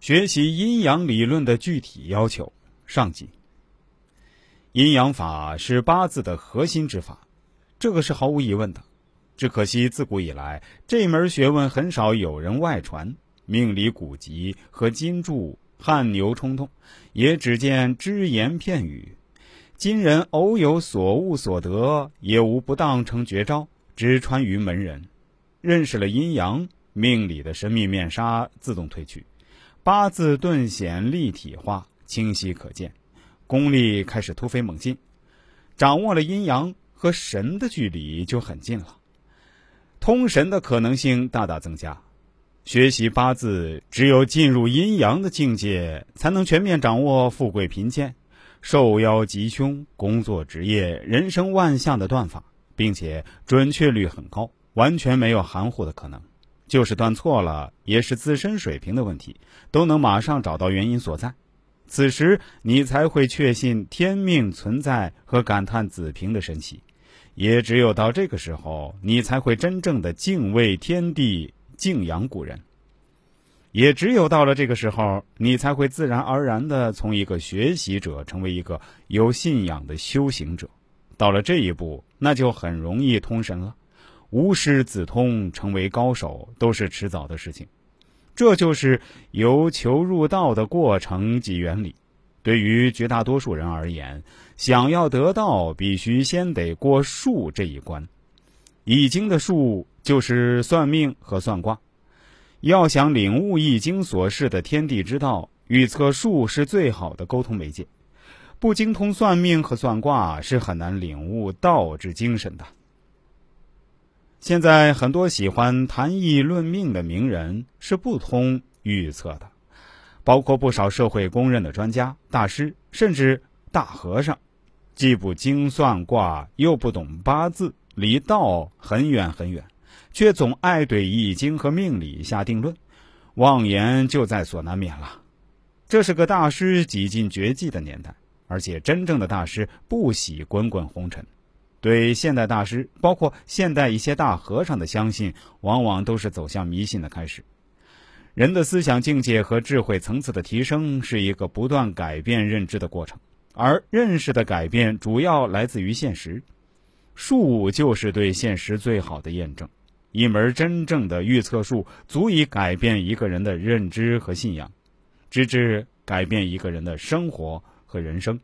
学习阴阳理论的具体要求上集。阴阳法是八字的核心之法，这个是毫无疑问的。只可惜自古以来，这门学问很少有人外传，命理古籍和金注汗牛充栋，也只见只言片语。今人偶有所悟所得，也无不当成绝招，直传于门人。认识了阴阳命理的神秘面纱，自动褪去，八字顿显立体化，清晰可见。功力开始突飞猛进，掌握了阴阳和神的距离就很近了，通神的可能性大大增加。学习八字，只有进入阴阳的境界，才能全面掌握富贵贫贱、受邀吉凶、工作职业、人生万象的断法，并且准确率很高，完全没有含糊的可能。就是断错了，也是自身水平的问题，都能马上找到原因所在。此时，你才会确信天命存在和感叹子平的神奇。也只有到这个时候，你才会真正的敬畏天地、敬仰古人。也只有到了这个时候，你才会自然而然的从一个学习者成为一个有信仰的修行者。到了这一步，那就很容易通神了，无师自通，成为高手都是迟早的事情。这就是由求入道的过程及原理。对于绝大多数人而言，想要得道，必须先得过术这一关。易经的术就是算命和算卦。要想领悟易经所示的天地之道，预测术是最好的沟通媒介。不精通算命和算卦，是很难领悟道之精神的。现在很多喜欢谈易论命的名人是不通预测的，包括不少社会公认的专家、大师，甚至大和尚，既不精算卦，又不懂八字，离道很远很远，却总爱对易经和命理下定论，妄言就在所难免了。这是个大师几近绝迹的年代，而且真正的大师不喜滚滚红尘。对现代大师，包括现代一些大和尚的相信，往往都是走向迷信的开始。人的思想境界和智慧层次的提升，是一个不断改变认知的过程，而认识的改变主要来自于现实。术就是对现实最好的验证。一门真正的预测术，足以改变一个人的认知和信仰，直至改变一个人的生活和人生。